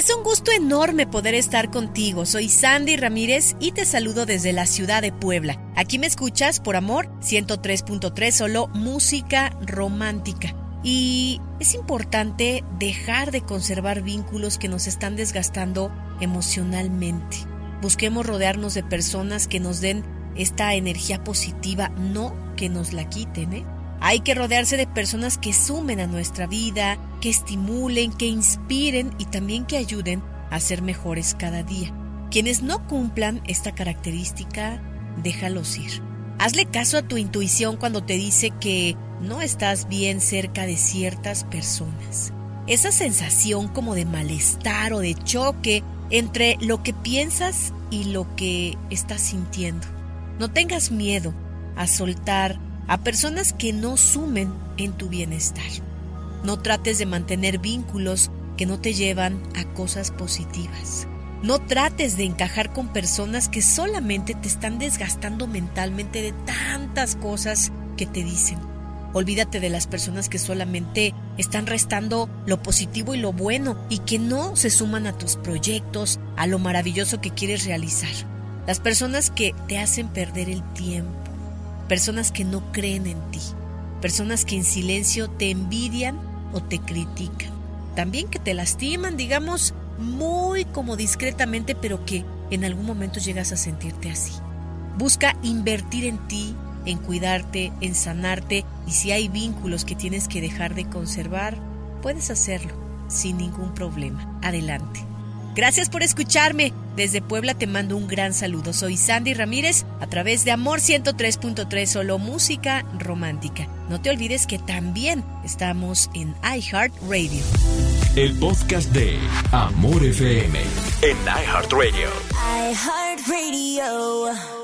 Es un gusto enorme poder estar contigo. Soy Sandy Ramírez y te saludo desde la ciudad de Puebla. Aquí me escuchas por amor 103.3 solo música romántica. Y es importante dejar de conservar vínculos que nos están desgastando emocionalmente. Busquemos rodearnos de personas que nos den esta energía positiva, no que nos la quiten, ¿eh? Hay que rodearse de personas que sumen a nuestra vida, que estimulen, que inspiren y también que ayuden a ser mejores cada día. Quienes no cumplan esta característica, déjalos ir. Hazle caso a tu intuición cuando te dice que no estás bien cerca de ciertas personas. Esa sensación como de malestar o de choque entre lo que piensas y lo que estás sintiendo. No tengas miedo a soltar a personas que no sumen en tu bienestar. No trates de mantener vínculos que no te llevan a cosas positivas. No trates de encajar con personas que solamente te están desgastando mentalmente de tantas cosas que te dicen. Olvídate de las personas que solamente están restando lo positivo y lo bueno y que no se suman a tus proyectos, a lo maravilloso que quieres realizar. Las personas que te hacen perder el tiempo personas que no creen en ti, personas que en silencio te envidian o te critican, también que te lastiman, digamos, muy como discretamente, pero que en algún momento llegas a sentirte así. Busca invertir en ti, en cuidarte, en sanarte y si hay vínculos que tienes que dejar de conservar, puedes hacerlo sin ningún problema. Adelante. Gracias por escucharme. Desde Puebla te mando un gran saludo. Soy Sandy Ramírez a través de Amor 103.3 Solo Música Romántica. No te olvides que también estamos en iHeartRadio. El podcast de Amor FM en iHeartRadio. iHeartRadio.